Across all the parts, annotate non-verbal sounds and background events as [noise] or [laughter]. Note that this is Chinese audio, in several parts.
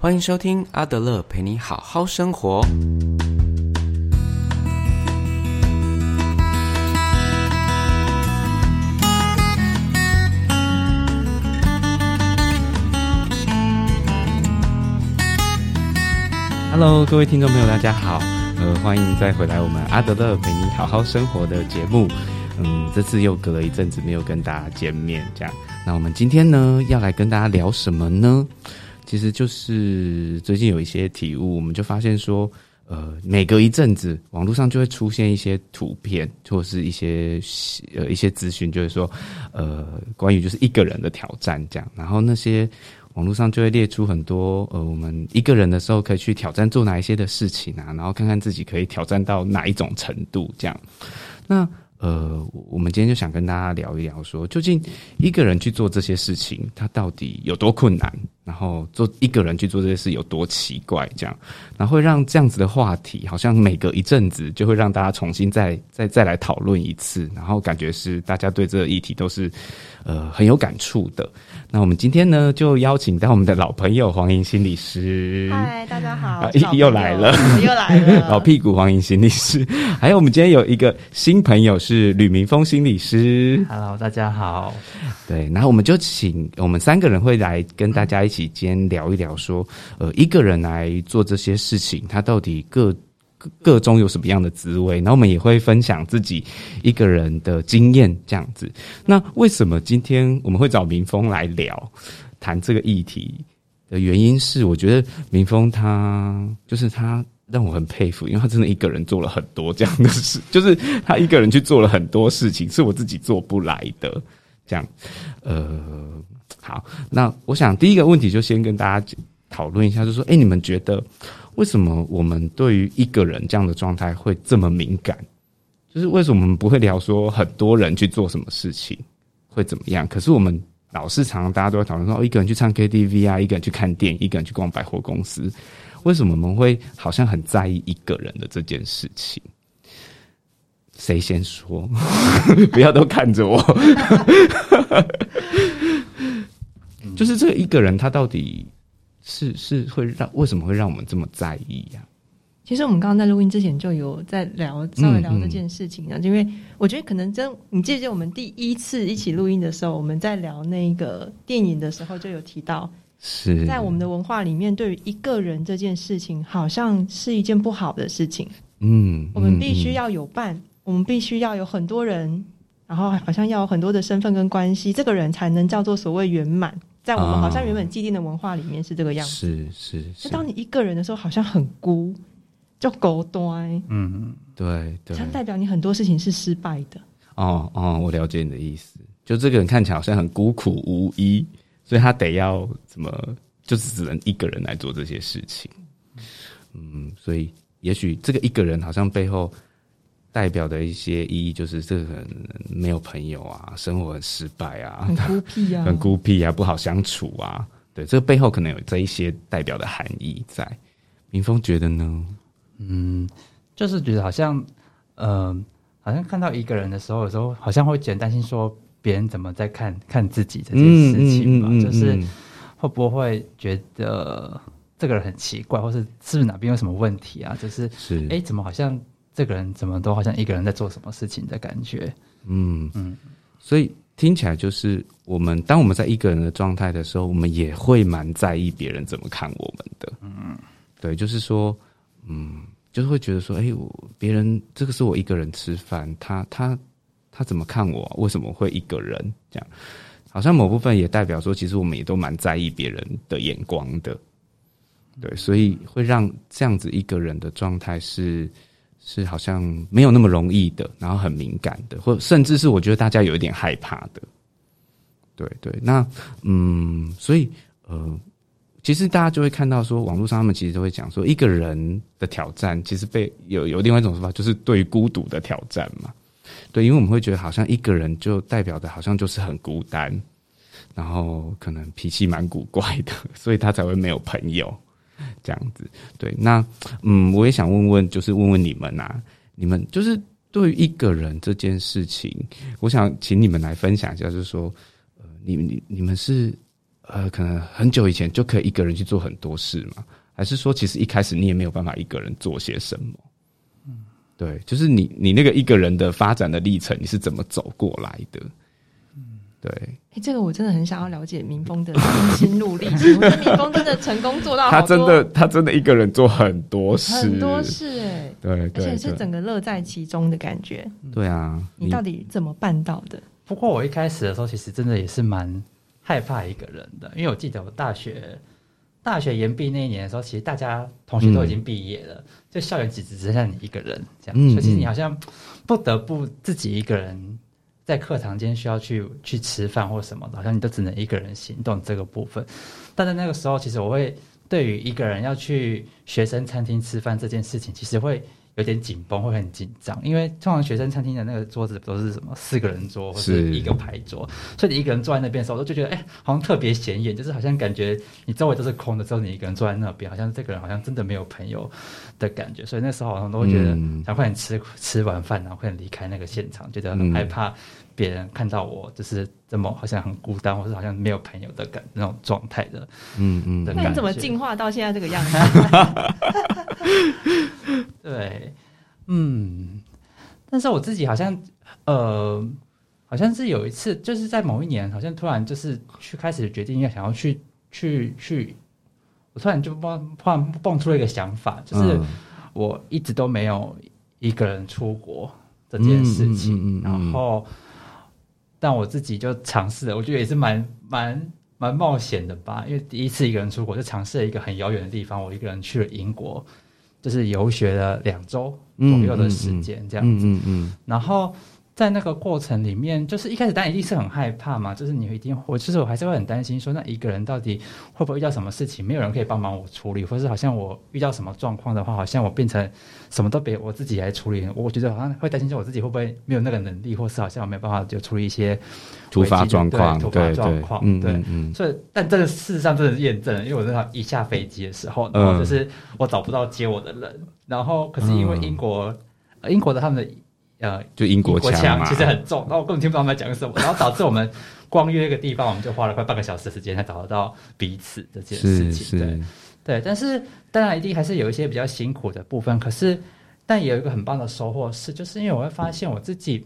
欢迎收听阿德勒陪你好好生活。Hello，各位听众朋友，大家好，呃，欢迎再回来我们阿德勒陪你好好生活的节目。嗯，这次又隔了一阵子没有跟大家见面，这样，那我们今天呢要来跟大家聊什么呢？其实就是最近有一些体悟，我们就发现说，呃，每隔一阵子，网络上就会出现一些图片，或者是一些呃一些资讯，就是说，呃，关于就是一个人的挑战这样。然后那些网络上就会列出很多，呃，我们一个人的时候可以去挑战做哪一些的事情啊，然后看看自己可以挑战到哪一种程度这样。那呃，我们今天就想跟大家聊一聊，说究竟一个人去做这些事情，他到底有多困难？然后做一个人去做这些事有多奇怪？这样，然后会让这样子的话题，好像每隔一阵子就会让大家重新再 [laughs] 再再来讨论一次，然后感觉是大家对这个议题都是呃很有感触的。那我们今天呢，就邀请到我们的老朋友黄莹心理师。嗨，大家好，又来了，又来了，[laughs] 老屁股黄莹心理师。还有我们今天有一个新朋友是吕明峰心理师。Hello，大家好。对，然后我们就请我们三个人会来跟大家一起。今天聊一聊，说呃，一个人来做这些事情，他到底各各中有什么样的滋味？然后我们也会分享自己一个人的经验，这样子。那为什么今天我们会找民风来聊谈这个议题的原因是，我觉得民风他就是他让我很佩服，因为他真的一个人做了很多这样的事，就是他一个人去做了很多事情，是我自己做不来的。这样，呃。好，那我想第一个问题就先跟大家讨论一下，就是说，哎，你们觉得为什么我们对于一个人这样的状态会这么敏感？就是为什么我们不会聊说很多人去做什么事情会怎么样？可是我们老是常常大家都会讨论说，一个人去唱 KTV 啊，一个人去看电影，一个人去逛百货公司，为什么我们会好像很在意一个人的这件事情？谁先说？[laughs] 不要都看着我。[laughs] 就是这一个人，他到底是是会让为什么会让我们这么在意呀？其实我们刚刚在录音之前就有在聊，稍微聊这件事情啊。因为我觉得可能真，你记得我们第一次一起录音的时候，我们在聊那个电影的时候，就有提到，是在我们的文化里面，对于一个人这件事情，好像是一件不好的事情。嗯，我们必须要有伴，我们必须要有很多人，然后好像要有很多的身份跟关系，这个人才能叫做所谓圆满。在我们好像原本既定的文化里面是这个样子，是是。是当你一个人的时候，好像很孤，叫狗端。嗯，对对。它代表你很多事情是失败的。哦哦，我了解你的意思。就这个人看起来好像很孤苦无依，所以他得要怎么，就是只能一个人来做这些事情。嗯，所以也许这个一个人好像背后。代表的一些意义就是这个人没有朋友啊，生活很失败啊，很孤僻啊，[laughs] 很孤僻啊，不好相处啊。对，这个背后可能有这一些代表的含义在。明峰觉得呢？嗯，就是觉得好像，嗯，好像看到一个人的时候，有时候好像会有点担心，说别人怎么在看看自己这件事情嘛，就是会不会觉得这个人很奇怪，或是是不是哪边有什么问题啊？就是是，哎，怎么好像？这个人怎么都好像一个人在做什么事情的感觉，嗯嗯，所以听起来就是我们当我们在一个人的状态的时候，我们也会蛮在意别人怎么看我们的，嗯，对，就是说，嗯，就是会觉得说，哎，我别人这个是我一个人吃饭，他他他怎么看我？为什么会一个人这样？好像某部分也代表说，其实我们也都蛮在意别人的眼光的，对，所以会让这样子一个人的状态是。是好像没有那么容易的，然后很敏感的，或甚至是我觉得大家有一点害怕的。对对，那嗯，所以呃，其实大家就会看到说，网络上他们其实都会讲说，一个人的挑战其实被有有另外一种说法，就是对孤独的挑战嘛。对，因为我们会觉得好像一个人就代表的好像就是很孤单，然后可能脾气蛮古怪的，所以他才会没有朋友。[laughs] 这样子，对，那嗯，我也想问问，就是问问你们呐，你们就是对于一个人这件事情，我想请你们来分享一下，就是说，呃，你你你们是呃，可能很久以前就可以一个人去做很多事嘛？还是说，其实一开始你也没有办法一个人做些什么？嗯，对，就是你你那个一个人的发展的历程，你是怎么走过来的？嗯，对。哎，这个我真的很想要了解民风的 [laughs] 心路历程。我觉得民风真的成功做到，他真的他真的一个人做很多事，很多事哎，对，而且是整个乐在其中的感觉。对啊，你到底怎么办到的？不过我一开始的时候，其实真的也是蛮害怕一个人的，因为我记得我大学大学研毕那一年的时候，其实大家同学都已经毕业了，就校园只只剩下你一个人这样，所以其实你好像不得不自己一个人在课堂间需要去去吃饭或什么的，好像你都只能一个人行动这个部分。但在那个时候，其实我会对于一个人要去学生餐厅吃饭这件事情，其实会。有点紧绷，会很紧张，因为通常学生餐厅的那个桌子都是什么四个人桌或者一个牌桌，所以你一个人坐在那边的时候，我就觉得哎，好像特别显眼，就是好像感觉你周围都是空的，只有你一个人坐在那边，好像这个人好像真的没有朋友的感觉，所以那时候好像都会觉得想快点吃吃完饭，然后快点离开那个现场，觉得很害怕别人看到我就是这么好像很孤单，或者好像没有朋友的感那种状态的，嗯嗯。那你怎么进化到现在这个样子？[laughs] 对，嗯，但是我自己好像，呃，好像是有一次，就是在某一年，好像突然就是去开始决定要想要去去去，我突然就蹦突然蹦出了一个想法，就是我一直都没有一个人出国这件事情，然后，但我自己就尝试了，我觉得也是蛮蛮蛮冒险的吧，因为第一次一个人出国，就尝试了一个很遥远的地方，我一个人去了英国。就是游学了两周左右的时间，这样子。嗯嗯。然后在那个过程里面，就是一开始当然一定是很害怕嘛，就是你一定，我其实我还是会很担心，说那一个人到底会不会遇到什么事情，没有人可以帮忙我处理，或是好像我遇到什么状况的话，好像我变成什么都别我自己来处理。我觉得好像会担心说我自己会不会没有那个能力，或是好像我没有办法就处理一些突发状况，突发状况。对，嗯。所以，但这个事实上真的是验证了，因为我那一下飞机的时候，然后就是我找不到接我的人，然后可是因为英国，英国的他们的。呃，就英国腔其实很重，然后我根本听不懂他们在讲什么，然后导致我们光约一个地方，我们就花了快半个小时时间才找得到彼此这件事情。对，对，但是当然一定还是有一些比较辛苦的部分，可是但也有一个很棒的收获是，就是因为我会发现我自己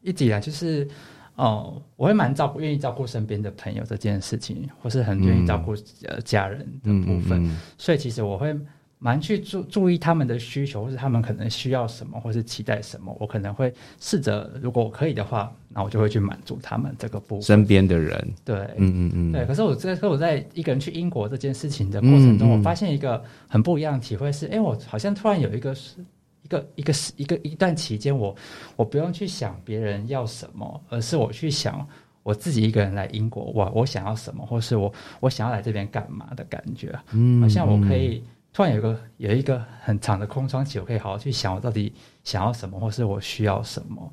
一直以来就是哦，我会蛮照顾、愿意照顾身边的朋友这件事情，或是很愿意照顾呃家人的部分，所以其实我会。蛮去注注意他们的需求，或是他们可能需要什么，或是期待什么，我可能会试着，如果我可以的话，那我就会去满足他们这个部分。身边的人，对，嗯嗯嗯，对。可是我这，可我在一个人去英国这件事情的过程中，我发现一个很不一样的体会是，哎，我好像突然有一个是一个一个一个一段期间，我我不用去想别人要什么，而是我去想我自己一个人来英国，我我想要什么，或是我我想要来这边干嘛的感觉，嗯，好像我可以。突然有个有一个很长的空窗期，我可以好好去想我到底想要什么，或是我需要什么。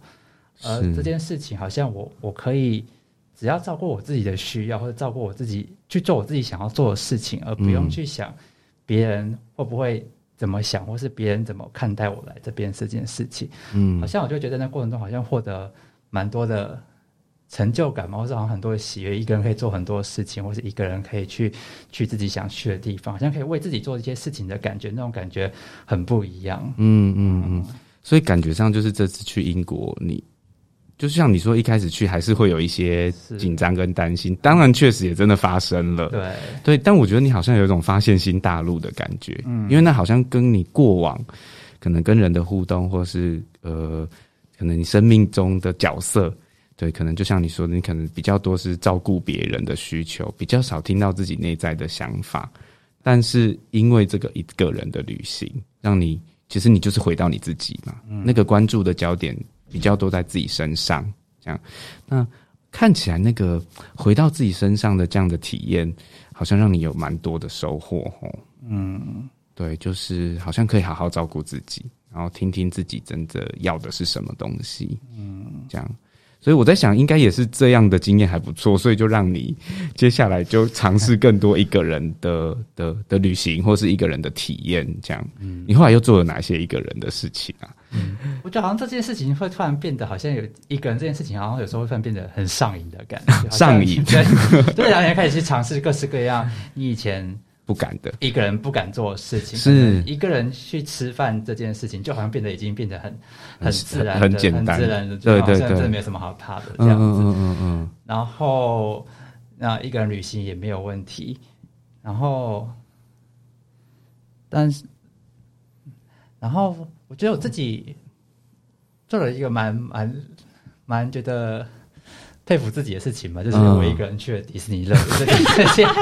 而这件事情好像我我可以只要照顾我自己的需要，或者照顾我自己去做我自己想要做的事情，而不用去想别人会不会怎么想，或是别人怎么看待我来这边这件事情。嗯，好像我就觉得那过程中好像获得蛮多的。成就感嘛，或是好像很多的喜悦，一个人可以做很多事情，或是一个人可以去去自己想去的地方，好像可以为自己做一些事情的感觉，那种感觉很不一样。嗯嗯嗯，所以感觉上就是这次去英国，你就像你说一开始去还是会有一些紧张跟担心，当然确实也真的发生了。对对，但我觉得你好像有一种发现新大陆的感觉，嗯，因为那好像跟你过往可能跟人的互动，或是呃，可能你生命中的角色。对，可能就像你说的，你可能比较多是照顾别人的需求，比较少听到自己内在的想法。但是因为这个一个人的旅行，让你其实你就是回到你自己嘛，那个关注的焦点比较多在自己身上。这样，那看起来那个回到自己身上的这样的体验，好像让你有蛮多的收获哦。嗯，对，就是好像可以好好照顾自己，然后听听自己真的要的是什么东西。嗯，这样。所以我在想，应该也是这样的经验还不错，所以就让你接下来就尝试更多一个人的的的旅行，或是一个人的体验。这样，嗯你后来又做了哪些一个人的事情啊？我觉得好像这件事情会突然变得好像有一个人这件事情，好像有时候会突然变得很上瘾的感觉，上瘾对，对，然后你开始去尝试各式各样你以前不敢的，一个人不敢做的事情，是。一个人去吃饭这件事情，就好像变得已经变得很很自然的、很简单。很自然的，对对对就好像真的没有什么好怕的这样子。嗯嗯然后那一个人旅行也没有问题，然后但是然后我觉得我自己做了一个蛮蛮蛮觉得佩服自己的事情嘛，就是嗯。我一个人去了迪士尼乐园这件事情。超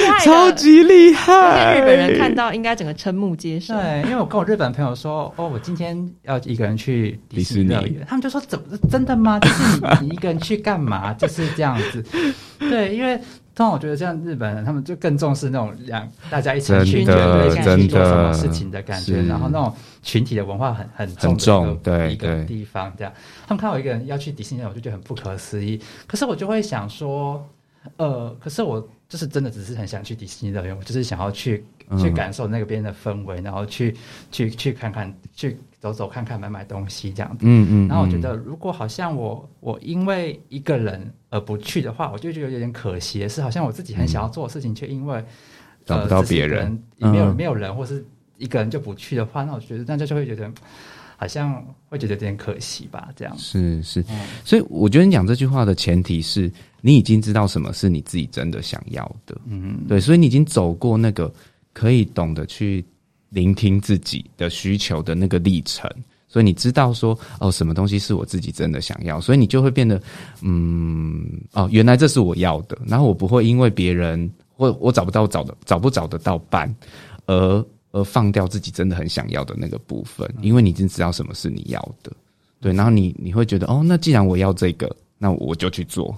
厉害，超级厉被害！日本人看到，应该整个瞠目结舌。对，因为我跟我日本朋友说，哦，我今天要一个人去迪士尼他们就说怎么真的吗？[laughs] 就是你你一个人去干嘛？[laughs] 就是这样子。对，因为通常我觉得像日本人，他们就更重视那种两大家一起去真的一起去真做什么的事情的感觉，然后那种群体的文化很很重很重对一个地方这样。他们看我一个人要去迪士尼，我就觉得很不可思议。可是我就会想说，呃，可是我就是真的只是很想去迪士尼乐园，我就是想要去去嗯感受那边的氛围，然后去去去看看，去走走看看，买买东西这样子。嗯嗯，然后我觉得，如果好像我我因为一个人而不去的话，我就觉得有点可惜。是，好像我自己很想要做的事情，却因为、嗯找不到别人。也没有、嗯。没有人，或是一个人就不去的话，那我觉得大家就会觉得好像会觉得有点可惜吧，这样。是是，嗯。所以我觉得你讲这句话的前提是你已经知道什么是你自己真的想要的，嗯，对，所以你已经走过那个可以懂得去聆听自己的需求的那个历程，所以你知道说哦，什么东西是我自己真的想要，所以你就会变得嗯哦，原来这是我要的，然后我不会因为别人或我找不到找的找不找得到伴而而放掉自己真的很想要的那个部分，因为你已经知道什么是你要的，对，然后你你会觉得哦，那既然我要这个，那我就去做。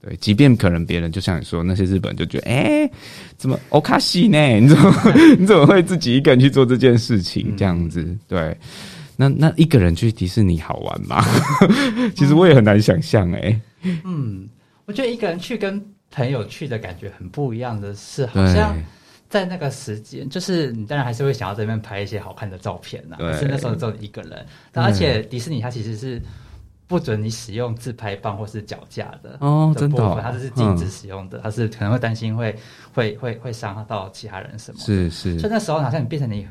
对，即便可能别人就像你说，那些日本人就觉得，哎、怎么欧卡西呢？[laughs] 你怎么 [laughs] 你怎么会自己一个人去做这件事情？这样子，对。那那一个人去迪士尼好玩吗？[laughs] 其实我也很难想象、哎，嗯，我觉得一个人去跟朋友去的感觉很不一样的是，好，像在那个时间，就是你当然还是会想要在那边拍一些好看的照片呐、是那时候只有你一个人，但而且迪士尼它其实是不准你使用自拍棒或是脚架的哦真的它这是禁止使用的，它是可能会担心会会会会伤害到其他人什么。是是。所以那时候好像你变成你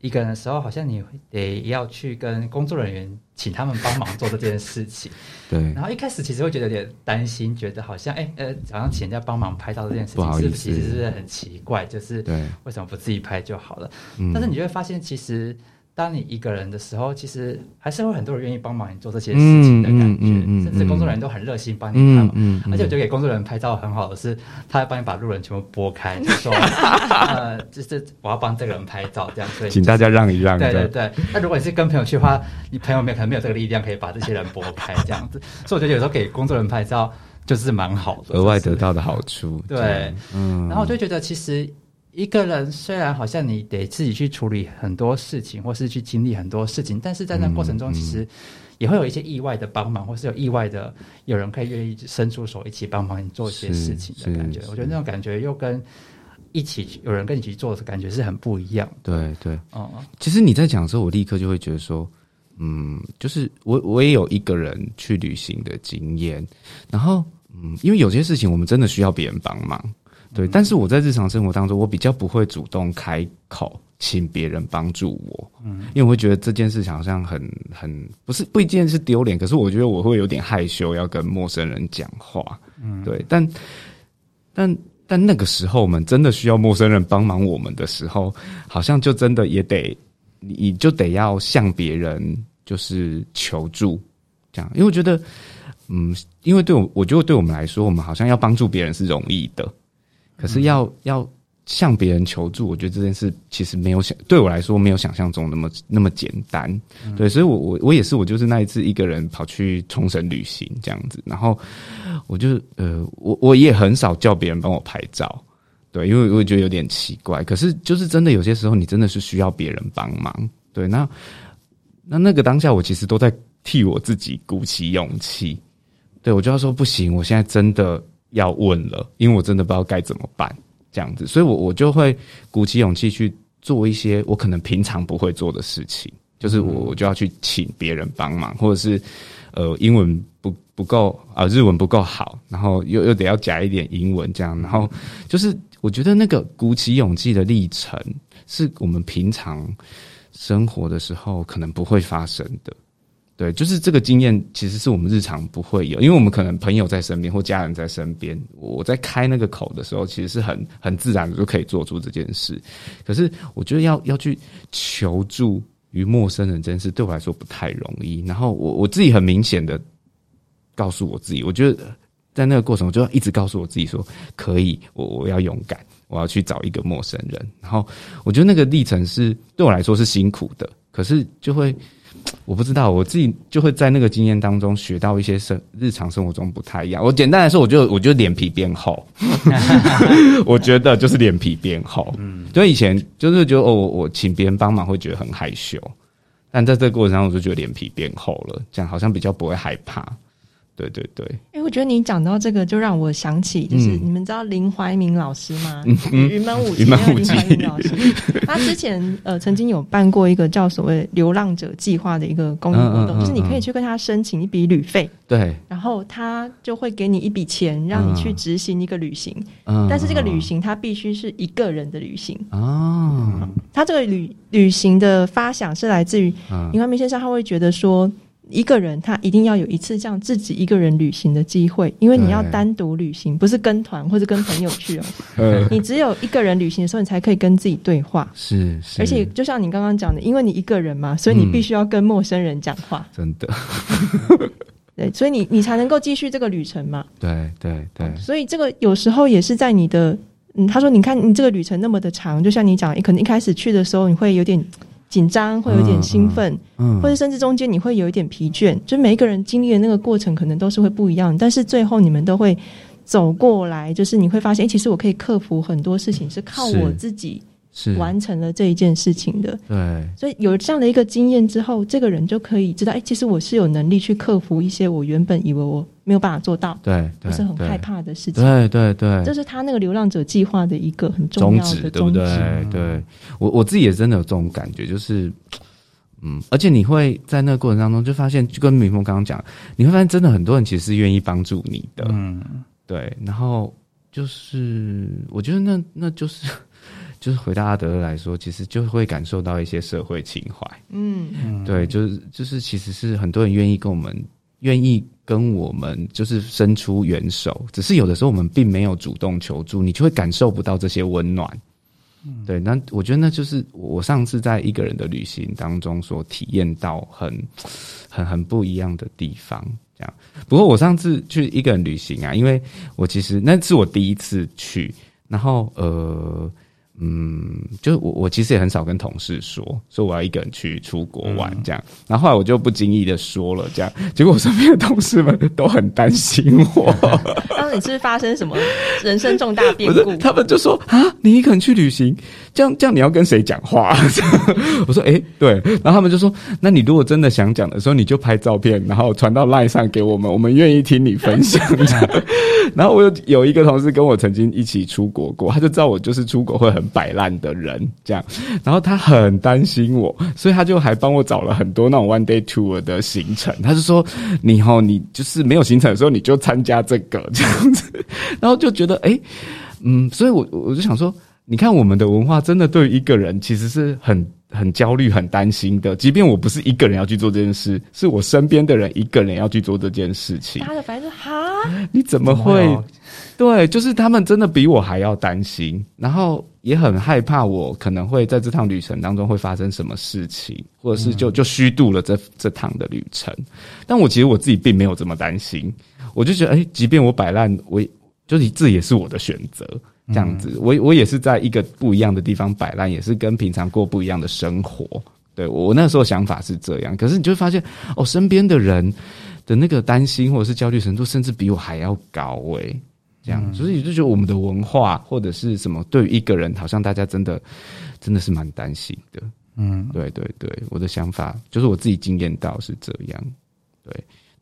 一个人的时候，好像你得要去跟工作人员请他们帮忙做这件事情。[laughs] 对，然后一开始其实会觉得有点担心，觉得好像哎呃，好像请人家帮忙拍照这件事情，是不是其实是很奇怪？就是对，为什么不自己拍就好了？嗯但是你就会发现，其实当你一个人的时候，其实还是会很多人愿意帮忙你做这些事情的感觉，嗯嗯嗯嗯甚至工作人员都很热心帮你看嘛。嗯而且我觉得给工作人员拍照很好的是，他会帮你把路人全部拨开，就说 [laughs] 呃，就是我要帮这个人拍照这样，所以请大家让一让，对对对，那如果你是跟朋友去的话，你朋友没有可能没有这个力量可以把这些人拨开这样子，所以我觉得有时候给工作人员拍照就是蛮好的，额外就是得到的好处，对嗯，然后我就觉得其实。一个人虽然好像你得自己去处理很多事情，或是去经历很多事情，但是在那过程中，嗯其实也会有一些意外的帮忙，或是有意外的有人可以愿意伸出手一起帮忙你做一些事情的感觉。我觉得那种感觉又跟一起有人跟你一起做的感觉是很不一样的。对对，哦、其实你在讲的时候，我立刻就会觉得说，嗯，就是我我也有一个人去旅行的经验，然后嗯，因为有些事情我们真的需要别人帮忙，对，但是我在日常生活当中，我比较不会主动开口请别人帮助我，嗯，因为我会觉得这件事情好像很很不是不一定是丢脸，可是我觉得我会有点害羞要跟陌生人讲话，嗯，对，但但。但那个时候，我们真的需要陌生人帮忙我们的时候，好像就真的也得，你就得要向别人就是求助，这样。因为我觉得，嗯，因为对我，我觉得对我们来说，我们好像要帮助别人是容易的，可是要、要向别人求助，我觉得这件事其实没有想对我来说没有想象中那么那么简单。对，所以我我我也是，我就是那一次一个人跑去冲绳旅行这样子，然后我就呃，我我也很少叫别人帮我拍照。对，因为我觉得有点奇怪，可是就是真的有些时候，你真的是需要别人帮忙。对，那那那个当下，我其实都在替我自己鼓起勇气。对我就要说不行，我现在真的要问了，因为我真的不知道该怎么办，这样子，所以我我就会鼓起勇气去做一些我可能平常不会做的事情。就是我我就要去请别人帮忙，或者是呃英文不不够啊、日文不够好，然后又又得要加一点英文这样，然后就是我觉得那个鼓起勇气的历程，是我们平常生活的时候可能不会发生的。对，就是这个经验，其实是我们日常不会有，因为我们可能朋友在身边或家人在身边，我在开那个口的时候，其实是很很自然的就可以做出这件事。可是我觉得要要去求助于陌生人这件事，对我来说不太容易。然后我我自己很明显的告诉我自己，我觉得在那个过程，我就要一直告诉我自己说，可以，我我要勇敢，我要去找一个陌生人。然后我觉得那个历程是对我来说是辛苦的，可是就会。我不知道，我自己就会在那个经验当中学到一些生日常生活中不太一样。我简单来说，我就我就脸皮变厚，[laughs] 我觉得就是脸皮变厚。嗯，就以前就是觉得哦，我请别人帮忙会觉得很害羞，但在这个过程中，我就觉得脸皮变厚了，这样好像比较不会害怕。对对对，哎，我觉得你讲到这个，就让我想起，就是你们知道林怀民老师吗？云门舞集，云门舞集老师，[laughs] 他之前呃曾经有办过一个叫所谓流浪者计划的一个公益活动，就是你可以去跟他申请一笔旅费，对，然后他就会给你一笔钱，让你去执行一个旅行，但是这个旅行他必须是一个人的旅行。哦，他这个旅旅行的发想是来自于林怀民先生，他会觉得说。一个人他一定要有一次这样自己一个人旅行的机会，因为你要单独旅行，不是跟团或者跟朋友去哦。[laughs] 你只有一个人旅行的时候，你才可以跟自己对话。是，而且就像你刚刚讲的，因为你一个人嘛，所以你必须要跟陌生人讲话。真的。[laughs] 对，所以你你才能够继续这个旅程嘛。对对对。所以这个有时候也是在你的，嗯，他说，你看你这个旅程那么的长，就像你讲，可能一开始去的时候你会有点。紧张会有点兴奋，嗯，或者甚至中间你会有一点疲倦，就每一个人经历的那个过程可能都是会不一样，但是最后你们都会走过来，就是你会发现，哎，其实我可以克服很多事情，是靠我自己是完成了这一件事情的，对，所以有这样的一个经验之后，这个人就可以知道，哎，其实我是有能力去克服一些我原本以为我。没有办法做到，对，不是很害怕的事情。对对对，这是他那个流浪者计划的一个很重要的宗旨，对不对？对我我自己也真的有这种感觉，就是，嗯，而且你会在那个过程当中就发现，就跟明峰刚刚讲，你会发现真的很多人其实是愿意帮助你的，嗯，对。然后就是，我觉得那那就是就是回到阿德来说，其实就会感受到一些社会情怀，嗯，对，就是就是其实是很多人愿意跟我们愿意。跟我们就是伸出援手，只是有的时候我们并没有主动求助，你就会感受不到这些温暖。对，那我觉得那就是我上次在一个人的旅行当中所体验到很、很、很不一样的地方。这样，不过我上次去一个人旅行啊，因为我其实那是我第一次去，然后呃。嗯，就我我其实也很少跟同事说，说我要一个人去出国玩这样，然后后来我就不经意的说了这样，结果我身边的同事们都很担心我。[laughs] 当时你是发生什么人生重大变故？他们就说啊，你一个人去旅行，这样这样你要跟谁讲话？[laughs] 我说哎，对，然后他们就说，那你如果真的想讲的时候，你就拍照片，然后传到 LINE 上给我们，我们愿意听你分享。[laughs] 然后我有有一个同事跟我曾经一起出国过，他就知道我就是出国会很。摆烂的人，这样，然后他很担心我，所以他就还帮我找了很多那种 one day tour 的行程。他就说：“你哦，你就是没有行程的时候，你就参加这个这样子。”然后就觉得，哎，嗯，所以我我就想说，你看我们的文化真的对一个人其实是很很焦虑、很担心的。即便我不是一个人要去做这件事，是我身边的人一个人要去做这件事情。他的反正哈，你怎么会？对，就是他们真的比我还要担心，然后也很害怕我可能会在这趟旅程当中会发生什么事情，或者是就就虚度了这这趟的旅程。但我其实我自己并没有这么担心，我就觉得，哎，即便我摆烂，我就是这也是我的选择，这样子，我我也是在一个不一样的地方摆烂，也是跟平常过不一样的生活。对我那时候想法是这样，可是你就会发现，哦，身边的人的那个担心或者是焦虑程度，甚至比我还要高，诶。这样，所以就觉得我们的文化或者是什么，对于一个人，好像大家真的真的是蛮担心的。嗯，对对对，我的想法就是我自己经验到是这样。对，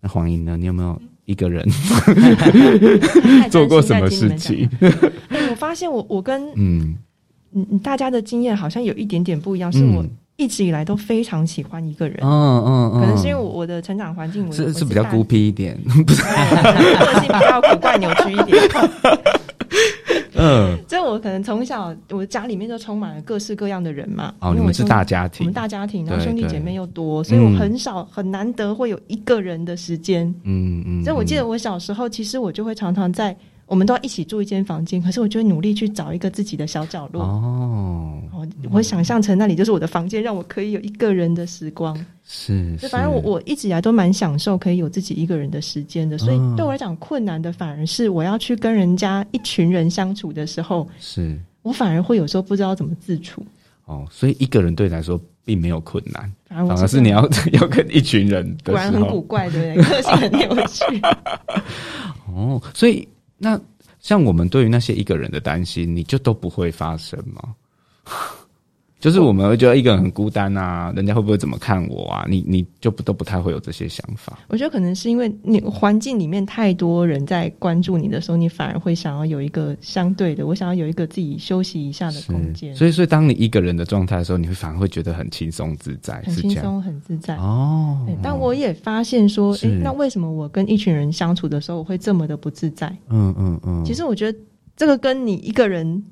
那黄英呢？你有没有一个人 [laughs] 做过什么事情？[laughs] 我发现我我跟嗯嗯大家的经验好像有一点点不一样，是我一直以来都非常喜欢一个人。嗯嗯嗯，可能是因为我我的成长环境，我是是比较孤僻一点，[laughs] [laughs] 个性比较古怪扭曲一点。嗯，所以我可能从小我家里面就充满了各式各样的人嘛。哦，你们是大家庭，我们大家庭，然后兄弟姐妹又多，所以我很少很难得会有一个人的时间。嗯嗯。所以我记得我小时候，其实我就会常常在。我们都要一起住一间房间，可是我就会努力去找一个自己的小角落。哦，我我想象成那里就是我的房间，让我可以有一个人的时光。是，就反正我我一直以来都蛮享受可以有自己一个人的时间的。所以对我来讲，困难的反而是我要去跟人家一群人相处的时候，是我反而会有时候不知道怎么自处。哦，所以一个人对你来说并没有困难，反而是你要 [laughs] 要跟一群人，果然很古怪，对不对？个性很有趣。[laughs] 哦，所以那。像我们对于那些一个人的担心，你就都不会发生吗？就是我们会觉得一个人很孤单啊，人家会不会怎么看我啊？你你就不都不太会有这些想法。我觉得可能是因为你环境里面太多人在关注你的时候，你反而会想要有一个相对的，我想要有一个自己休息一下的空间。所以，所以当你一个人的状态的时候，你会反而会觉得很轻松自在，很轻松很自在哦。但我也发现说，哎，那为什么我跟一群人相处的时候，我会这么的不自在？嗯嗯嗯。其实我觉得这个跟你一个人。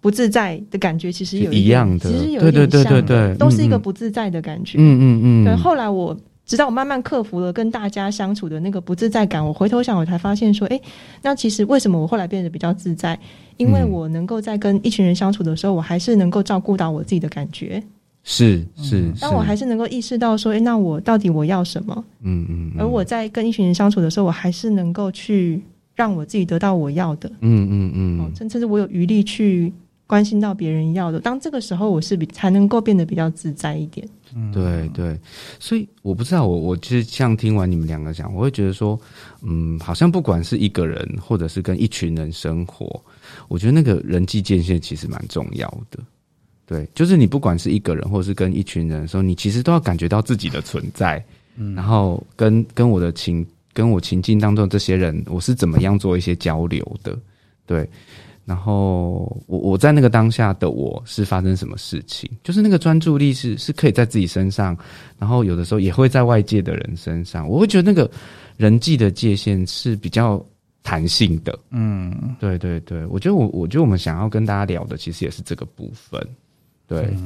不自在的感觉，其实有一样的，其实有一点像，都是一个不自在的感觉。嗯嗯嗯。对，后来我直到我慢慢克服了跟大家相处的那个不自在感，我回头想，我才发现说，哎，那其实为什么我后来变得比较自在？因为我能够在跟一群人相处的时候，我还是能够照顾到我自己的感觉。是是。但我还是能够意识到说，哎，那我到底我要什么？嗯嗯。而我在跟一群人相处的时候，我还是能够去让我自己得到我要的。嗯嗯嗯。甚至我有余力去。关心到别人要的，当这个时候，我是比才能够变得比较自在一点。嗯，对对，所以我不知道，我我其实像听完你们两个讲，我会觉得说，嗯，好像不管是一个人，或者是跟一群人生活，我觉得那个人际界限其实蛮重要的。对，就是你不管是一个人，或者是跟一群人的时候，你其实都要感觉到自己的存在，嗯，然后跟跟我的情，跟我情境当中这些人，我是怎么样做一些交流的，对。然后我我在那个当下的我是发生什么事情？就是那个专注力是是可以在自己身上，然后有的时候也会在外界的人身上。我会觉得那个人际的界限是比较弹性的。嗯，对对对，我觉得我我觉得我们想要跟大家聊的其实也是这个部分。对，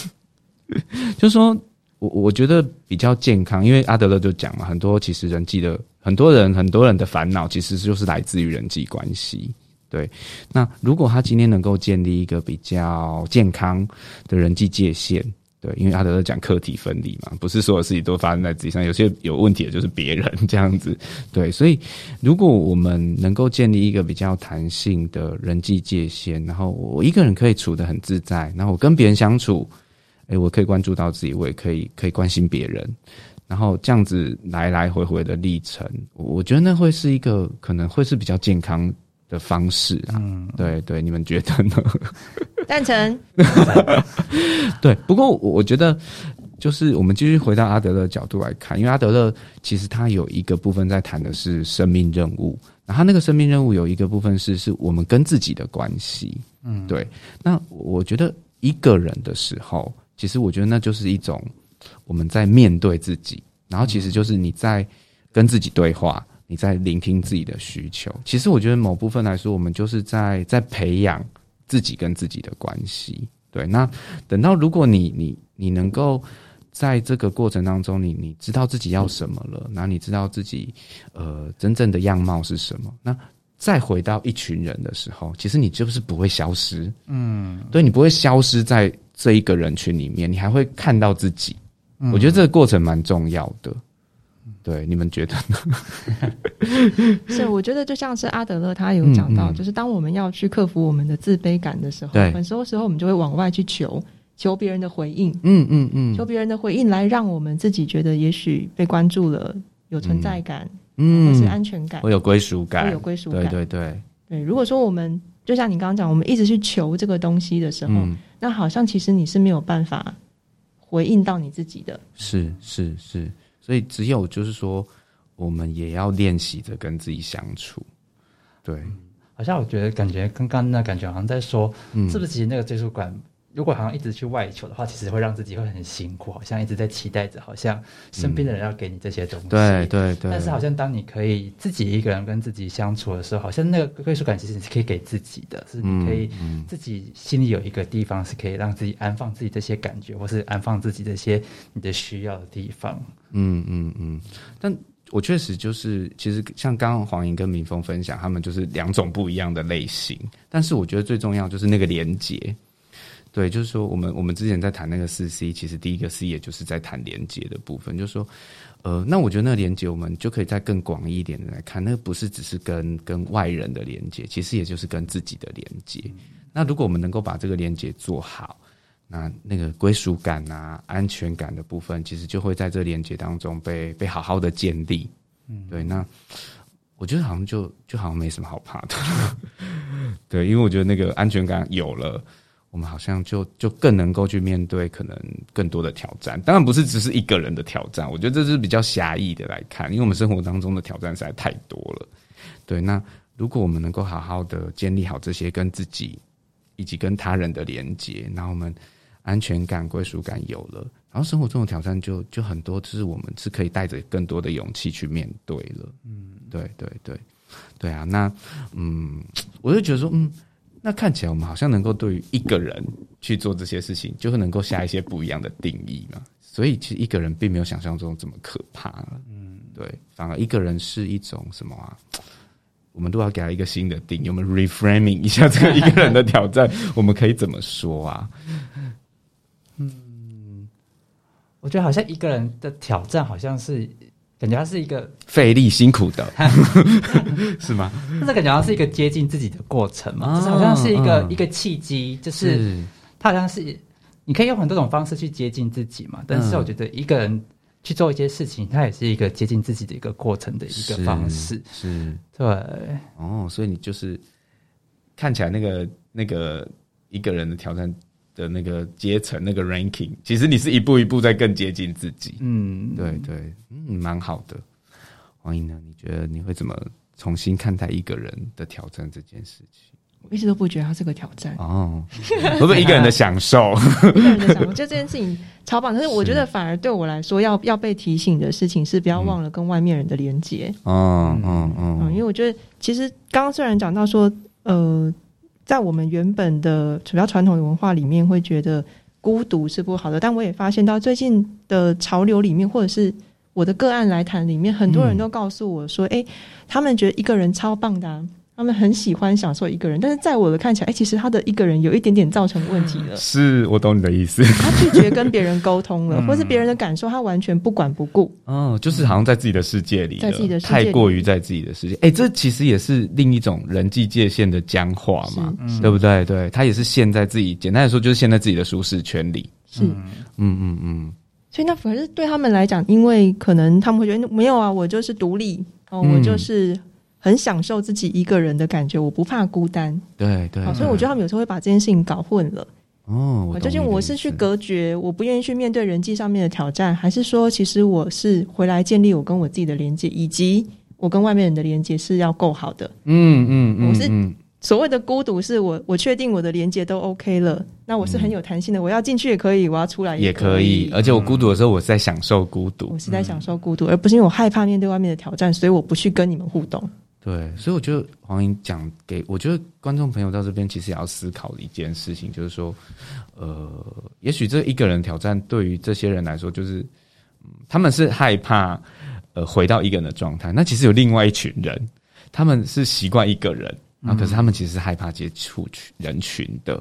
[laughs] 就是说我我觉得比较健康，因为阿德勒就讲了，很多其实人际的很多人很多人的烦恼其实就是来自于人际关系。对，那如果他今天能够建立一个比较健康的人际界限，对，因为阿德勒讲客体分离嘛，不是所有事情都发生在自己身上，有些有问题的就是别人这样子。对，所以如果我们能够建立一个比较弹性的人际界限，然后我一个人可以处得很自在，然后我跟别人相处，诶，我可以关注到自己，我也可以可以关心别人，然后这样子来来回回的历程，我觉得那会是一个可能会是比较健康。的方式啊，对对，你们觉得呢？[laughs] 赞成。[laughs] 对，不过我觉得，就是我们继续回到阿德勒角度来看，因为阿德勒其实他有一个部分在谈的是生命任务，然后那个生命任务有一个部分是是我们跟自己的关系。嗯，对。那我觉得一个人的时候，其实我觉得那就是一种我们在面对自己，然后其实就是你在跟自己对话。你在聆听自己的需求，其实我觉得某部分来说，我们就是在在培养自己跟自己的关系。对，那等到如果你你你能够在这个过程当中，你你知道自己要什么了，然后你知道自己呃真正的样貌是什么，那再回到一群人的时候，其实你就是不会消失。嗯，对，你不会消失在这一个人群里面，你还会看到自己。我觉得这个过程蛮重要的。对，你们觉得呢？是，我觉得就像是阿德勒他有讲到，就是当我们要去克服我们的自卑感的时候，很多时候我们就会往外去求，求别人的回应，嗯嗯嗯，求别人的回应来让我们自己觉得也许被关注了，有存在感，嗯，或是安全感，会有归属感，会有归属感，对对对。对。如果说我们就像你刚刚讲，我们一直去求这个东西的时候，那好像其实你是没有办法回应到你自己的，是是是。所以，只有就是说，我们也要练习着跟自己相处。对，好像我觉得感觉刚刚那感觉好像在说，是不是其实那个追溯感如果好像一直去外求的话，其实会让自己会很辛苦，好像一直在期待着，好像身边的人要给你这些东西。对对对。但是好像当你可以自己一个人跟自己相处的时候，好像那个归属感其实是可以给自己的，是你可以自己心里有一个地方是可以让自己安放自己这些感觉，或是安放自己这些你的需要的地方。嗯嗯嗯。但我确实就是，其实像刚刚黄莹跟明峰分享，他们就是两种不一样的类型。但是我觉得最重要就是那个连接。对，就是说，我们我们之前在谈那个四 C，其实第一个 C 也就是在谈连接的部分。就是说，呃，那我觉得那个连接，我们就可以再更广义一点的来看，那不是只是跟跟外人的连接，其实也就是跟自己的连接。那如果我们能够把这个连接做好，那那个归属感啊、安全感的部分，其实就会在这连接当中被被好好的建立。嗯，对，那我觉得好像就就好像没什么好怕的。[laughs] 对，因为我觉得那个安全感有了。我们好像就就更能够去面对可能更多的挑战，当然不是只是一个人的挑战，我觉得这是比较狭义的来看，因为我们生活当中的挑战实在太多了。对，那如果我们能够好好的建立好这些跟自己以及跟他人的连接，然后我们安全感、归属感有了，然后生活中的挑战就就很多，就是我们是可以带着更多的勇气去面对了。嗯，对对对，对啊，那嗯，我就觉得说，嗯。那看起来我们好像能够对于一个人去做这些事情，就是能够下一些不一样的定义嘛。所以其实一个人并没有想象中这么可怕。嗯，对，反而一个人是一种什么啊？我们都要给他一个新的定义。我们 reframing 一下这个一个人的挑战，[laughs] 我们可以怎么说啊？嗯，我觉得好像一个人的挑战好像是。感觉它是一个费力辛苦的，[laughs] 是吗？但是感觉它是一个接近自己的过程嘛，就是好像是一个一个契机，就是它好像是你可以用很多种方式去接近自己嘛。但是我觉得一个人去做一些事情，它也是一个接近自己的一个过程的一个方式。是，对。哦，所以你就是看起来那个那个一个人的挑战。的那个阶层，那个 ranking，其实你是一步一步在更接近自己。嗯，对对，嗯，蛮好的。王英呢？你觉得你会怎么重新看待一个人的挑战这件事情？我一直都不觉得它是个挑战哦，不是一个人的享受。一个人的享受，我觉得这件事情超棒。但是我觉得反而对我来说，要要被提醒的事情是不要忘了跟外面人的连接。嗯嗯嗯，因为我觉得其实刚刚虽然讲到说，呃。在我们原本的比较传统的文化里面，会觉得孤独是不好的。但我也发现到最近的潮流里面，或者是我的个案来谈里面，很多人都告诉我说：“哎，他们觉得一个人超棒的。”他们很喜欢享受一个人，但是在我的看起来，哎，其实他的一个人有一点点造成问题了。[laughs] 是我懂你的意思。[laughs] 他拒绝跟别人沟通了，[laughs] 或是别人的感受，他完全不管不顾。哦，就是好像在自己的世界里，在自己的太过于在自己的世界。哎，这其实也是另一种人际界限的僵化嘛，对不对？对他也是陷在自己，简单来说就是陷在自己的舒适圈里。是，嗯嗯嗯。所以那反而对他们来讲，因为可能他们会觉得没有啊，我就是独立哦，我就是。很享受自己一个人的感觉，我不怕孤单。对对，所以我觉得他们有时候会把这件事情搞混了。哦，究竟我是去隔绝，我不愿意去面对人际上面的挑战，还是说其实我是回来建立我跟我自己的连接，以及我跟外面人的连接是要够好的？嗯嗯嗯，我是所谓的孤独，是我我确定我的连接都 OK 了，那我是很有弹性的，我要进去也可以，我要出来也可以，而且我孤独的时候，我是在享受孤独，我是在享受孤独，而不是因为我害怕面对外面的挑战，所以我不去跟你们互动。对，所以我觉得黄英讲给我觉得观众朋友到这边其实也要思考的一件事情，就是说，呃，也许这一个人挑战对于这些人来说，就是他们是害怕呃回到一个人的状态。那其实有另外一群人，他们是习惯一个人啊，可是他们其实是害怕接触群人群的。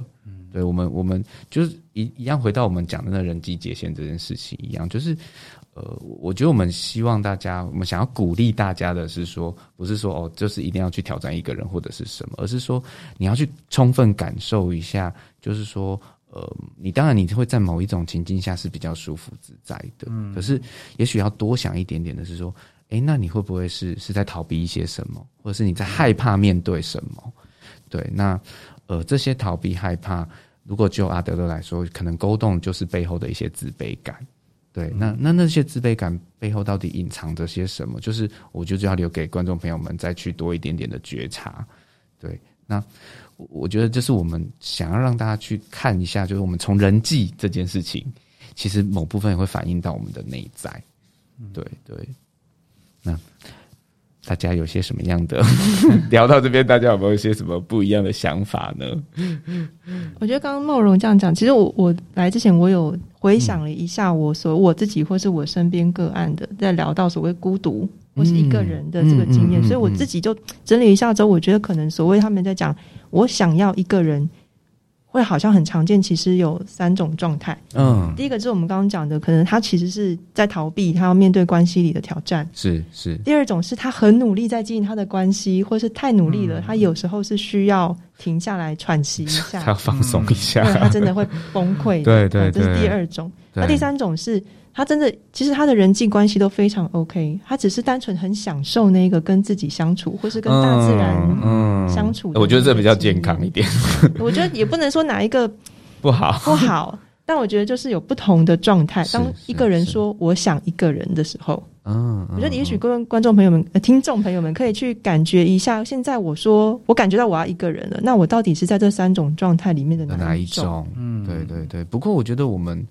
对我们，我们就是一一样回到我们讲的那人际界限这件事情一样，就是。呃，我觉得我们希望大家，我们想要鼓励大家的是说，不是说哦，就是一定要去挑战一个人或者是什么，而是说你要去充分感受一下，就是说，呃，你当然你会在某一种情境下是比较舒服自在的，嗯，可是也许要多想一点点的是说，哎，那你会不会是是在逃避一些什么，或者是你在害怕面对什么？对，那呃，这些逃避害怕，如果就阿德勒来说，可能勾动就是背后的一些自卑感。对，那那那些自卑感背后到底隐藏着些什么？就是我就要留给观众朋友们再去多一点点的觉察。对，那我觉得这是我们想要让大家去看一下，就是我们从人际这件事情，其实某部分也会反映到我们的内在。对对，那。大家有些什么样的 [laughs] 聊到这边，大家有没有一些什么不一样的想法呢？我觉得刚刚茂荣这样讲，其实我我来之前，我有回想了一下我所我自己或是我身边个案的，在聊到所谓孤独或是一个人的这个经验，所以我自己就整理一下之后，我觉得可能所谓他们在讲我想要一个人。会好像很常见，其实有三种状态。嗯，第一个就是我们刚刚讲的，可能他其实是在逃避，他要面对关系里的挑战。是是。第二种是他很努力在经营他的关系，或是太努力了，他有时候是需要停下来喘息一下，[laughs] 他要放松一下，他真的会崩溃。[laughs] 对对对，这是第二种。那第三种是。他真的，其实他的人际关系都非常 OK，他只是单纯很享受那个跟自己相处，或是跟大自然相处。我觉得这比较健康一点。[laughs] 我觉得也不能说哪一个不好不好，但我觉得就是有不同的状态。当一个人说我想一个人的时候，嗯，我觉得也许各位观众朋友们、听众朋友们可以去感觉一下，现在我说我感觉到我要一个人了，那我到底是在这三种状态里面的哪一种？嗯，对对对。不过我觉得我们。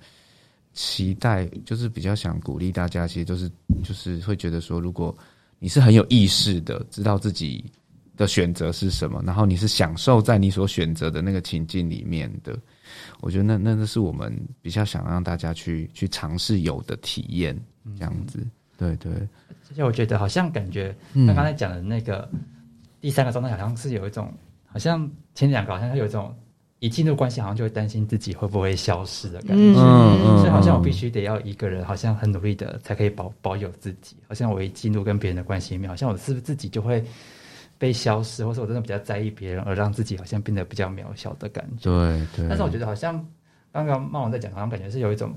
期待就是比较想鼓励大家，其实都是就是会觉得说，如果你是很有意识的，知道自己的选择是什么，然后你是享受在你所选择的那个情境里面的，我觉得那那那是我们比较想让大家去去尝试有的体验，这样子，对对。而且我觉得好像感觉，他刚才讲的那个第三个状态，好像是有一种，好像前两个好像它有一种。一进入关系，好像就会担心自己会不会消失的感觉，所以好像我必须得要一个人，好像很努力的才可以保保有自己。好像我一进入跟别人的关系里面，好像我是不是自己就会被消失，或者我真的比较在意别人，而让自己好像变得比较渺小的感觉。对对。但是我觉得好像刚刚茂王在讲，好像感觉是有一种，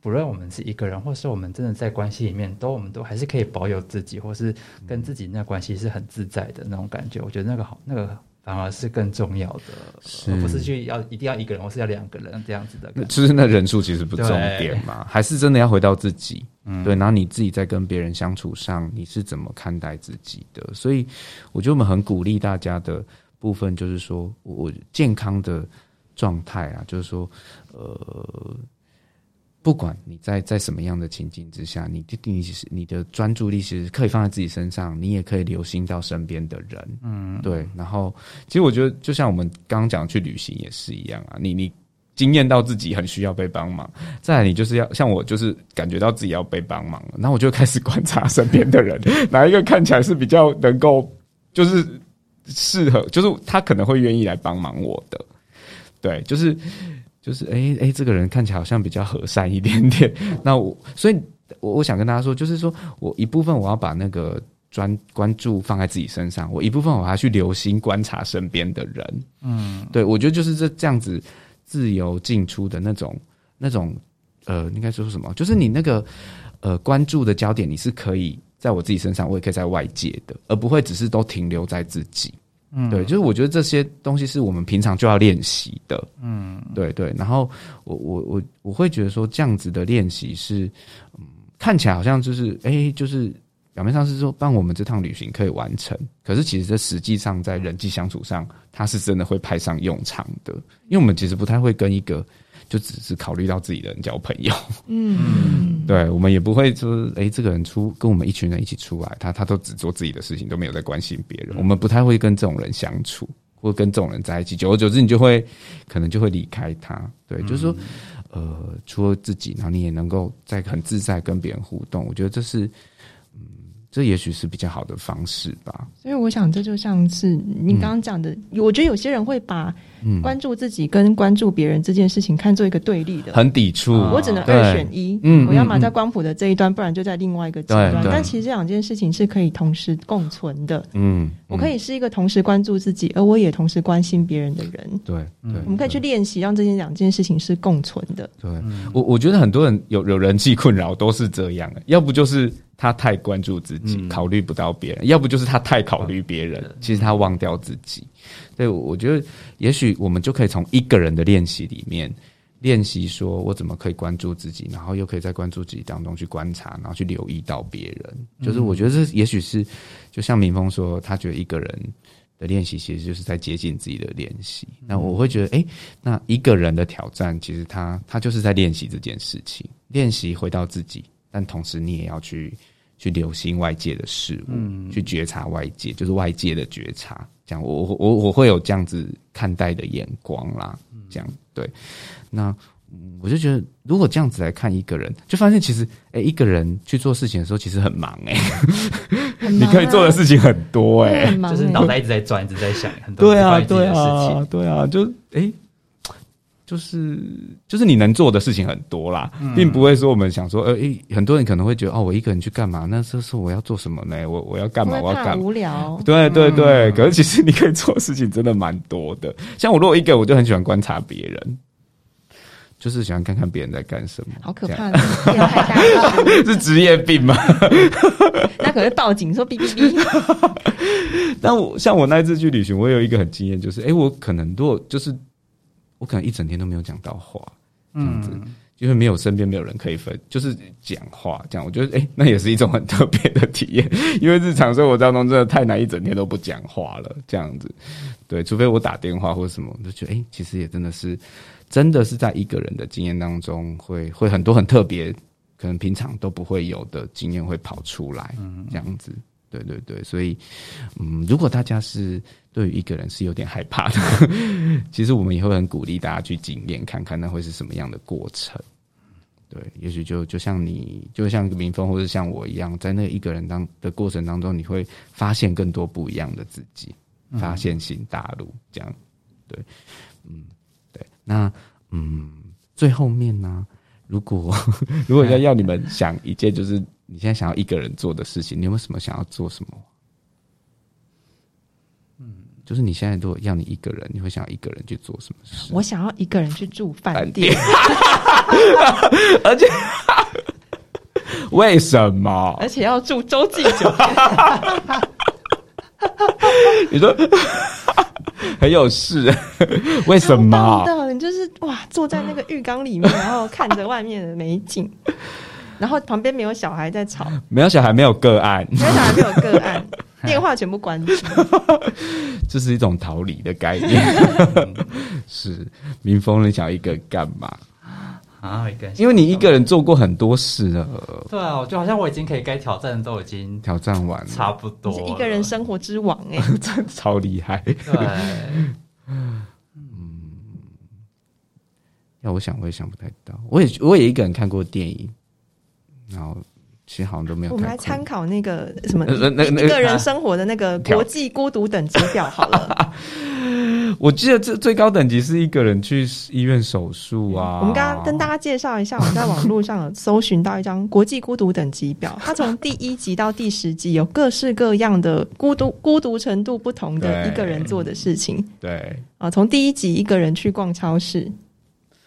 不论我们是一个人，或是我们真的在关系里面，都我们都还是可以保有自己，或是跟自己那关系是很自在的那种感觉。我觉得那个好，那个。反而是更重要的，而不是去要一定要一个人，或是要两个人这样子的。就是那人数其实不重点嘛，还是真的要回到自己。嗯，对，然后你自己在跟别人相处上，你是怎么看待自己的？所以我觉得我们很鼓励大家的部分，就是说我健康的状态啊，就是说，呃。不管你在在什么样的情境之下，你你其实你的专注力其实可以放在自己身上，你也可以留心到身边的人，嗯，对。然后，其实我觉得，就像我们刚刚讲去旅行也是一样啊，你你惊艳到自己很需要被帮忙，再来你就是要像我，就是感觉到自己要被帮忙了，那我就开始观察身边的人，[laughs] 哪一个看起来是比较能够，就是适合，就是他可能会愿意来帮忙我的，对，就是。就是哎哎，这个人看起来好像比较和善一点点。那我所以，我我想跟大家说，就是说我一部分我要把那个专关注放在自己身上，我一部分我还去留心观察身边的人。嗯，对，我觉得就是这这样子自由进出的那种那种呃，应该说什么？就是你那个呃关注的焦点，你是可以在我自己身上，我也可以在外界的，而不会只是都停留在自己。嗯，对，就是我觉得这些东西是我们平常就要练习的。嗯，对对。然后我我我我会觉得说，这样子的练习是，嗯，看起来好像就是哎，就是表面上是说帮我们这趟旅行可以完成，可是其实这实际上在人际相处上，它是真的会派上用场的。因为我们其实不太会跟一个。就只是考虑到自己的人交朋友，[laughs] 嗯，对，我们也不会说，哎，这个人出跟我们一群人一起出来，他他都只做自己的事情，都没有在关心别人。我们不太会跟这种人相处，或跟这种人在一起，久而久之，你就会可能就会离开他。对，就是说，呃，除了自己，然后你也能够在很自在跟别人互动，我觉得这是。这也许是比较好的方式吧。所以我想，这就像是你刚刚讲的，我觉得有些人会把关注自己跟关注别人这件事情看作一个对立的，很抵触。我只能二选一，嗯，我要么在光谱的这一端，不然就在另外一个极端。但其实这两件事情是可以同时共存的。嗯，我可以是一个同时关注自己，而我也同时关心别人的人。对，对，我们可以去练习，让这件两件事情是共存的。对，我我觉得很多人有有人际困扰都是这样，要不就是。他太关注自己，考虑不到别人；要不就是他太考虑别人，其实他忘掉自己。所以我觉得，也许我们就可以从一个人的练习里面练习，说我怎么可以关注自己，然后又可以在关注自己当中去观察，然后去留意到别人。就是我觉得这也许是，就像明峰说，他觉得一个人的练习，其实就是在接近自己的练习。那我会觉得，哎，那一个人的挑战，其实他他就是在练习这件事情，练习回到自己，但同时你也要去去留心外界的事物，去觉察外界，就是外界的觉察。这样，我我我会有这样子看待的眼光啦。这样对，那。我就觉得，如果这样子来看一个人，就发现其实，哎，一个人去做事情的时候，其实很忙哎，[laughs] 你可以做的事情很多哎，就是脑袋一直在转，一直在想很多关于自己的事情，对啊，就哎，就是就是你能做的事情很多啦，并不会说我们想说，呃，很多人可能会觉得，哦，我一个人去干嘛？那这是我要做什么呢？我我要干嘛？我要干无聊？对对对，可是其实你可以做的事情真的蛮多的。像我如果一个，我就很喜欢观察别人。就是喜欢看看别人在干什么，好可怕！太大 [laughs] 是职业病吗？[laughs] 那可是报警说哔哔哔。[laughs] 但我像我那一次去旅行，我有一个很经验，就是哎，我可能如果就是我可能一整天都没有讲到话，这样子，因为没有身边没有人可以分，就是讲话这样。我觉得哎，那也是一种很特别的体验，因为日常生活当中真的太难一整天都不讲话了，这样子。对，除非我打电话或者什么，我就觉得哎，其实也真的是。真的是在一个人的经验当中，会会很多很特别，可能平常都不会有的经验会跑出来，这样子，对对对，所以，嗯，如果大家是对于一个人是有点害怕的，[laughs] 其实我们也会很鼓励大家去经验看看，那会是什么样的过程。对，也许就就像你，就像明峰或者像我一样，在那一个人当的过程当中，你会发现更多不一样的自己，发现新大陆，这样，对，嗯。对那嗯，最后面呢？如果 [laughs] 如果要要你们想一件，就是你现在想要一个人做的事情，你有没有什么想要做什么？嗯，就是你现在如果要你一个人，你会想要一个人去做什么事？我想要一个人去住饭店，[laughs] 而且 [laughs] 为什么？而且要住洲际酒店？[laughs] 你说。很有事，为什么？的，你就是哇，坐在那个浴缸里面，然后看着外面的美景，然后旁边没有小孩在吵，没有小孩，没有个案，没有小孩，没有个案，[laughs] 电话全部关机，[laughs] 这是一种逃离的概念。[laughs] 是民风，你想一个干嘛？啊，一个人，因为你一个人做过很多事了。对啊，我就好像我已经可以该挑战的都已经挑战完了，差不多。是一个人生活之王哎，真超厉害。对，嗯，要我想我也想不太到。我也我也一个人看过电影，然后。其实好像都没有。我们来参考那个什么一个人生活的那个国际孤独等级表好了。[laughs] 我记得这最高等级是一个人去医院手术啊。我们刚刚跟大家介绍一下，我们在网络上搜寻到一张国际孤独等级表，它从第一级到第十级有各式各样的孤独 [laughs] 孤独程度不同的一个人做的事情。对啊，从第一级一个人去逛超市。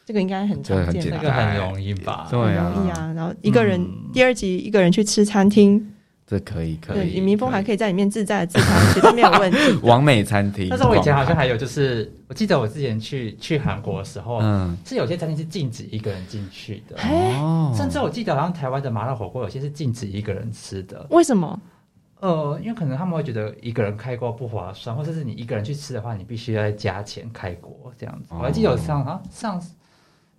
这个应该很常见，这个很容易吧？对啊，容易啊。然后一个人，第二集一个人去吃餐厅，这可以可以。李明峰还可以在里面自在的自餐，绝对没有问题。[laughs] 完美餐厅。但是我以前好像还有，就是我记得我之前去去韩国的时候，嗯，是有些餐厅是禁止一个人进去的。哦。甚至我记得好像台湾的麻辣火锅有些是禁止一个人吃的。为什么？呃，因为可能他们会觉得一个人开锅不划算，或者是你一个人去吃的话，你必须要加钱开锅这样子。我还记得有上啊上。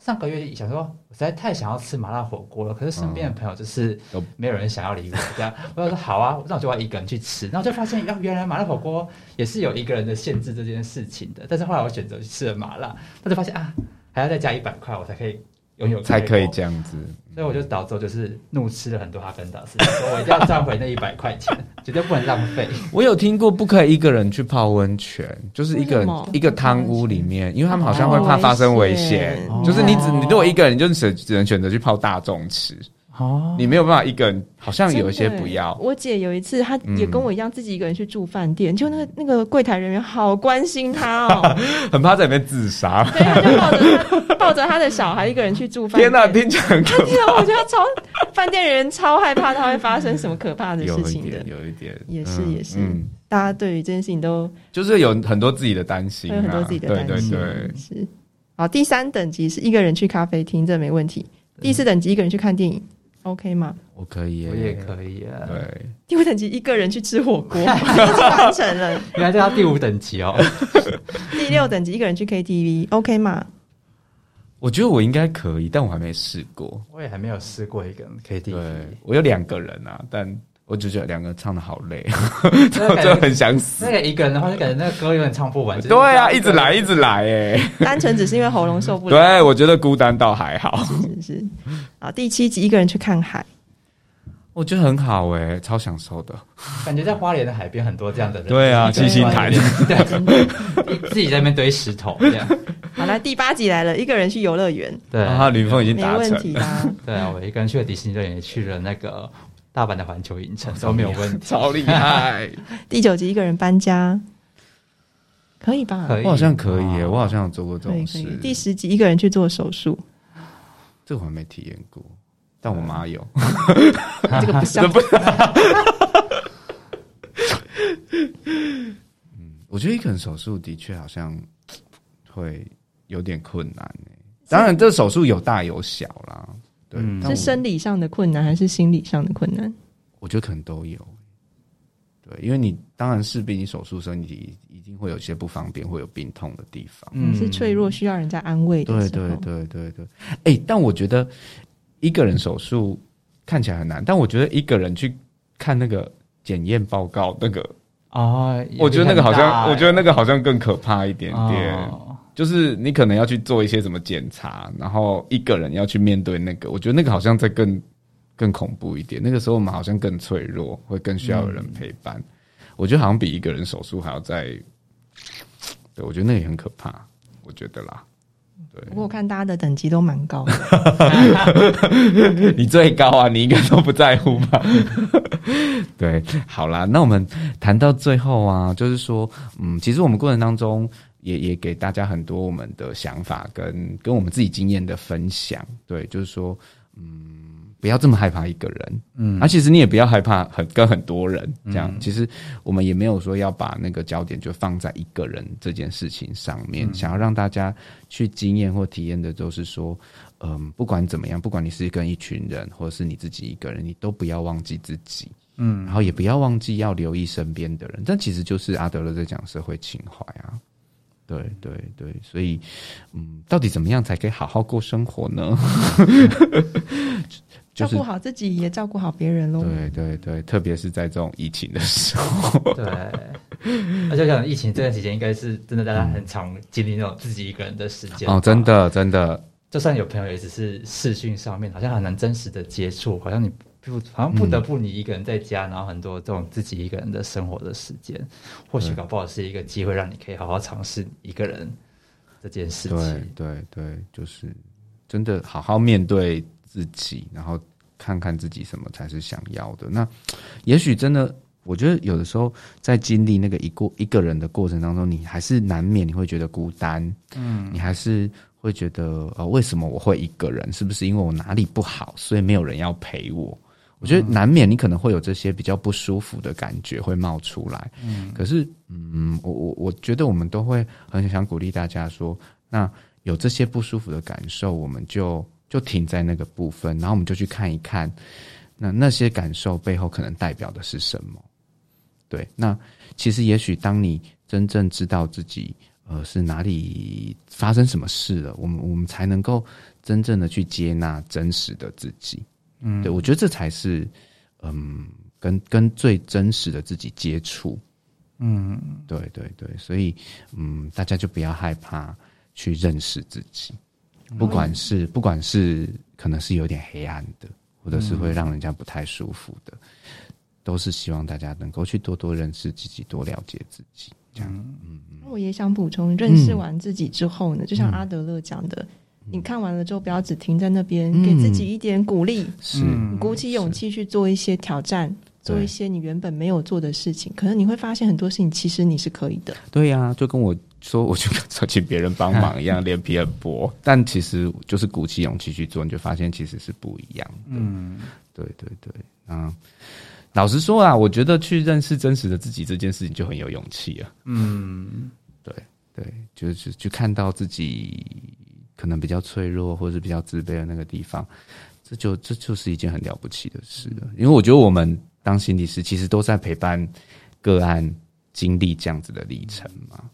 上个月想说，我实在太想要吃麻辣火锅了，可是身边的朋友就是没有人想要理我，这样。我就说好啊，[laughs] 那我就要一个人去吃，然后就发现，哦，原来麻辣火锅也是有一个人的限制这件事情的。但是后来我选择去吃了麻辣，他就发现啊，还要再加一百块，我才可以拥有才可以这样子。所以我就导致就是怒吃了很多哈根达斯，[laughs] 说我一定要赚回那一百块钱，绝对不能浪费。我有听过不可以一个人去泡温泉，就是一个一个汤屋里面，因为他们好像会怕发生危险，就是你只你如果一个人，就是只只能选择去泡大众池。哦，你没有办法一个人，好像有一些不要。我姐有一次，她也跟我一样，自己一个人去住饭店，就那个那个柜台人员好关心她哦，[laughs] 很怕在里面自杀。对，就抱着他抱着她的小孩一个人去住饭店。天哪，听起来很可怕。我觉得超饭店人员超害怕，他会发生什么可怕的事情的。有一点，也是也是，大家对于这件事情都就是有很多自己的担心，有很多自己的担心。对对对，是。好，第三等级是一个人去咖啡厅，这没问题。第四等级一个人去看电影。OK 吗？我可以耶，我也可以啊。对，第五等级一个人去吃火锅，[laughs] 完成了。原来这要第五等级哦。[laughs] 第六等级一个人去 KTV，OK 吗？我觉得我应该可以，但我还没试过。我也还没有试过一个人 KTV。我有两个人啊，但我就觉得两个唱的好累，真的 [laughs] 很想死。那个一个人的话，就感觉那个歌有点唱不完。对啊，一直来，一直来，哎，单纯只是因为喉咙受不了。对，我觉得孤单倒还好。是是，好，第七集一个人去看海，我觉得很好哎，超享受的。感觉在花莲的海边很多这样的人。对啊，七星潭，对，[laughs] 自己在那边堆石头这样。好来，第八集来了，一个人去游乐园。对啊，吕峰已经达成。对啊，我一个人去了迪士尼乐园，也去了那个。大阪的环球影城都没有问题，超厉害。[laughs] 第九集一个人搬家，可以吧？我好像可以耶，我好像有做过这种事。第十集一个人去做手术，这我还没体验过，但我妈有。这个不像。[laughs] 嗯，我觉得一个人手术的确好像会有点困难当然，这手术有大有小啦。嗯，是生理上的困难还是心理上的困难？我觉得可能都有。对，因为你当然势必你手术时候，你一定会有些不方便，会有病痛的地方。嗯，是脆弱，需要人家安慰的对对对对对。哎，但我觉得一个人手术看起来很难，但我觉得一个人去看那个检验报告，那个啊，我觉得那个好像，我觉得那个好像更可怕一点点。就是你可能要去做一些什么检查，然后一个人要去面对那个，我觉得那个好像在更更恐怖一点。那个时候我们好像更脆弱，会更需要有人陪伴。我觉得好像比一个人手术还要再，对我觉得那也很可怕。我觉得啦，对。不过我看大家的等级都蛮高的，[laughs] 你最高啊，你应该都不在乎吧？[laughs] 对，好啦，那我们谈到最后啊，就是说，嗯，其实我们过程当中。也也给大家很多我们的想法跟跟我们自己经验的分享，对，就是说，嗯，不要这么害怕一个人，嗯，而其实你也不要害怕很跟很多人这样，其实我们也没有说要把那个焦点就放在一个人这件事情上面，想要让大家去经验或体验的就是说，嗯，不管怎么样，不管你是跟一群人或者是你自己一个人，你都不要忘记自己，嗯，然后也不要忘记要留意身边的人，这其实就是阿德勒在讲社会情怀啊。对对对，所以，嗯，到底怎么样才可以好好过生活呢？[laughs] 照顾好自己，也照顾好别人喽。对对对，特别是在这种疫情的时候。对，而且讲疫情这段时间，应该是真的大家很常经历那种自己一个人的时间。哦，真的真的，就算有朋友，也只是视讯上面，好像很难真实的接触，好像你。不，好像不得不你一个人在家，然后很多这种自己一个人的生活的时间，或许搞不好是一个机会，让你可以好好尝试一个人这件事情。对对对，就是真的好好面对自己，然后看看自己什么才是想要的。那也许真的，我觉得有的时候在经历那个一过一个人的过程当中，你还是难免你会觉得孤单，嗯，你还是会觉得呃，为什么我会一个人？是不是因为我哪里不好，所以没有人要陪我？我觉得难免你可能会有这些比较不舒服的感觉会冒出来，嗯，可是，嗯，我我我觉得我们都会很想鼓励大家说，那有这些不舒服的感受，我们就就停在那个部分，然后我们就去看一看，那那些感受背后可能代表的是什么？对，那其实也许当你真正知道自己呃是哪里发生什么事了，我们我们才能够真正的去接纳真实的自己。嗯，对，我觉得这才是，嗯，跟跟最真实的自己接触，嗯，对对对，所以，嗯，大家就不要害怕去认识自己，不管是不管是可能是有点黑暗的，或者是会让人家不太舒服的，都是希望大家能够去多多认识自己，多了解自己，这样，嗯。嗯。我也想补充，认识完自己之后呢，就像阿德勒讲的。你看完了之后，不要只停在那边，给自己一点鼓励，是鼓起勇气去做一些挑战，做一些你原本没有做的事情。可能你会发现很多事情其实你是可以的。对呀，就跟我说，我就请别人帮忙一样，脸皮很薄，[laughs] 但其实就是鼓起勇气去做，你就发现其实是不一样的。嗯，对对对，嗯，老实说啊，我觉得去认识真实的自己这件事情就很有勇气啊。嗯，对对，就是去看到自己。可能比较脆弱或者是比较自卑的那个地方，这就这就是一件很了不起的事了。因为我觉得我们当心理师其实都在陪伴个案经历这样子的历程嘛。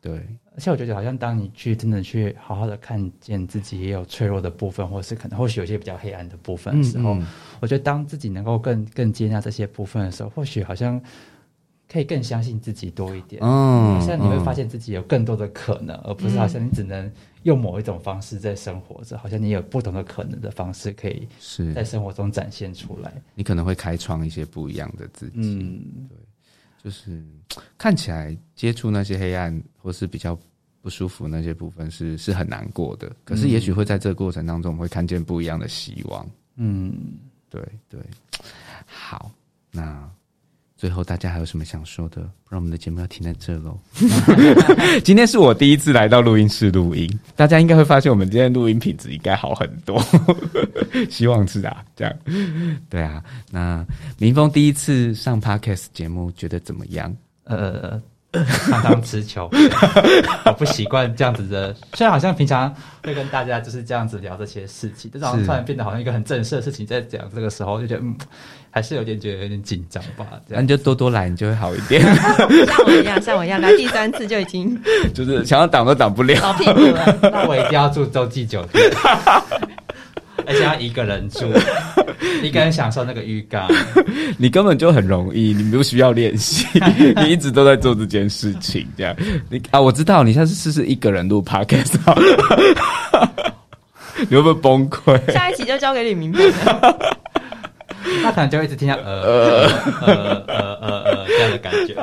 对，而且我觉得好像当你去真的去好好的看见自己也有脆弱的部分，或是可能或许有些比较黑暗的部分的时候，我觉得当自己能够更更接纳这些部分的时候，或许好像。可以更相信自己多一点，嗯，现在你会发现自己有更多的可能，而不是好像你只能用某一种方式在生活着，好像你有不同的可能的方式可以是在生活中展现出来。你可能会开创一些不一样的自己，嗯，对，就是看起来接触那些黑暗或是比较不舒服那些部分是是很难过的，可是也许会在这个过程当中会看见不一样的希望。嗯，对对，好，那。最后，大家还有什么想说的？不然我们的节目要停在这喽。[laughs] 今天是我第一次来到录音室录音，大家应该会发现我们今天录音品质应该好很多。[laughs] 希望是啊，这样对啊。那明峰第一次上 Podcast 节目，觉得怎么样？呃。常常持球，我不习惯这样子的。虽然好像平常会跟大家就是这样子聊这些事情，但是突然变得好像一个很正式的事情在讲。这个时候就觉得，嗯，还是有点觉得有点紧张吧。那你就多多来，你就会好一点。像我一样，像我一样，来第三次就已经 [laughs] 就是想要挡都挡不了。老屁股了，那我一定要住洲际酒店。而且要一个人住，[laughs] 一个人享受那个浴缸，[laughs] 你根本就很容易，你不需要练习，[laughs] 你一直都在做这件事情，这样。你啊，我知道，你下次试试一个人录 podcast，你会不会崩溃？下一集就交给李明他可能就一直听到呃呃呃呃呃这样的感觉。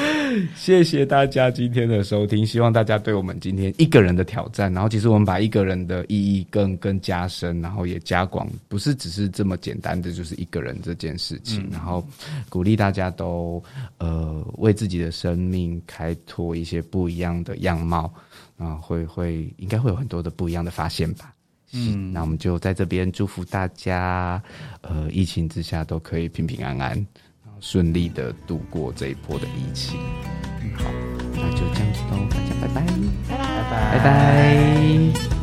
[laughs] 谢谢大家今天的收听，希望大家对我们今天一个人的挑战，然后其实我们把一个人的意义更更加深，然后也加广，不是只是这么简单的就是一个人这件事情，然后鼓励大家都呃为自己的生命开拓一些不一样的样貌啊，会会应该会有很多的不一样的发现吧。嗯，那我们就在这边祝福大家，呃，疫情之下都可以平平安安，顺利的度过这一波的疫情。好，那就这样子喽，大家拜拜，拜拜，拜拜。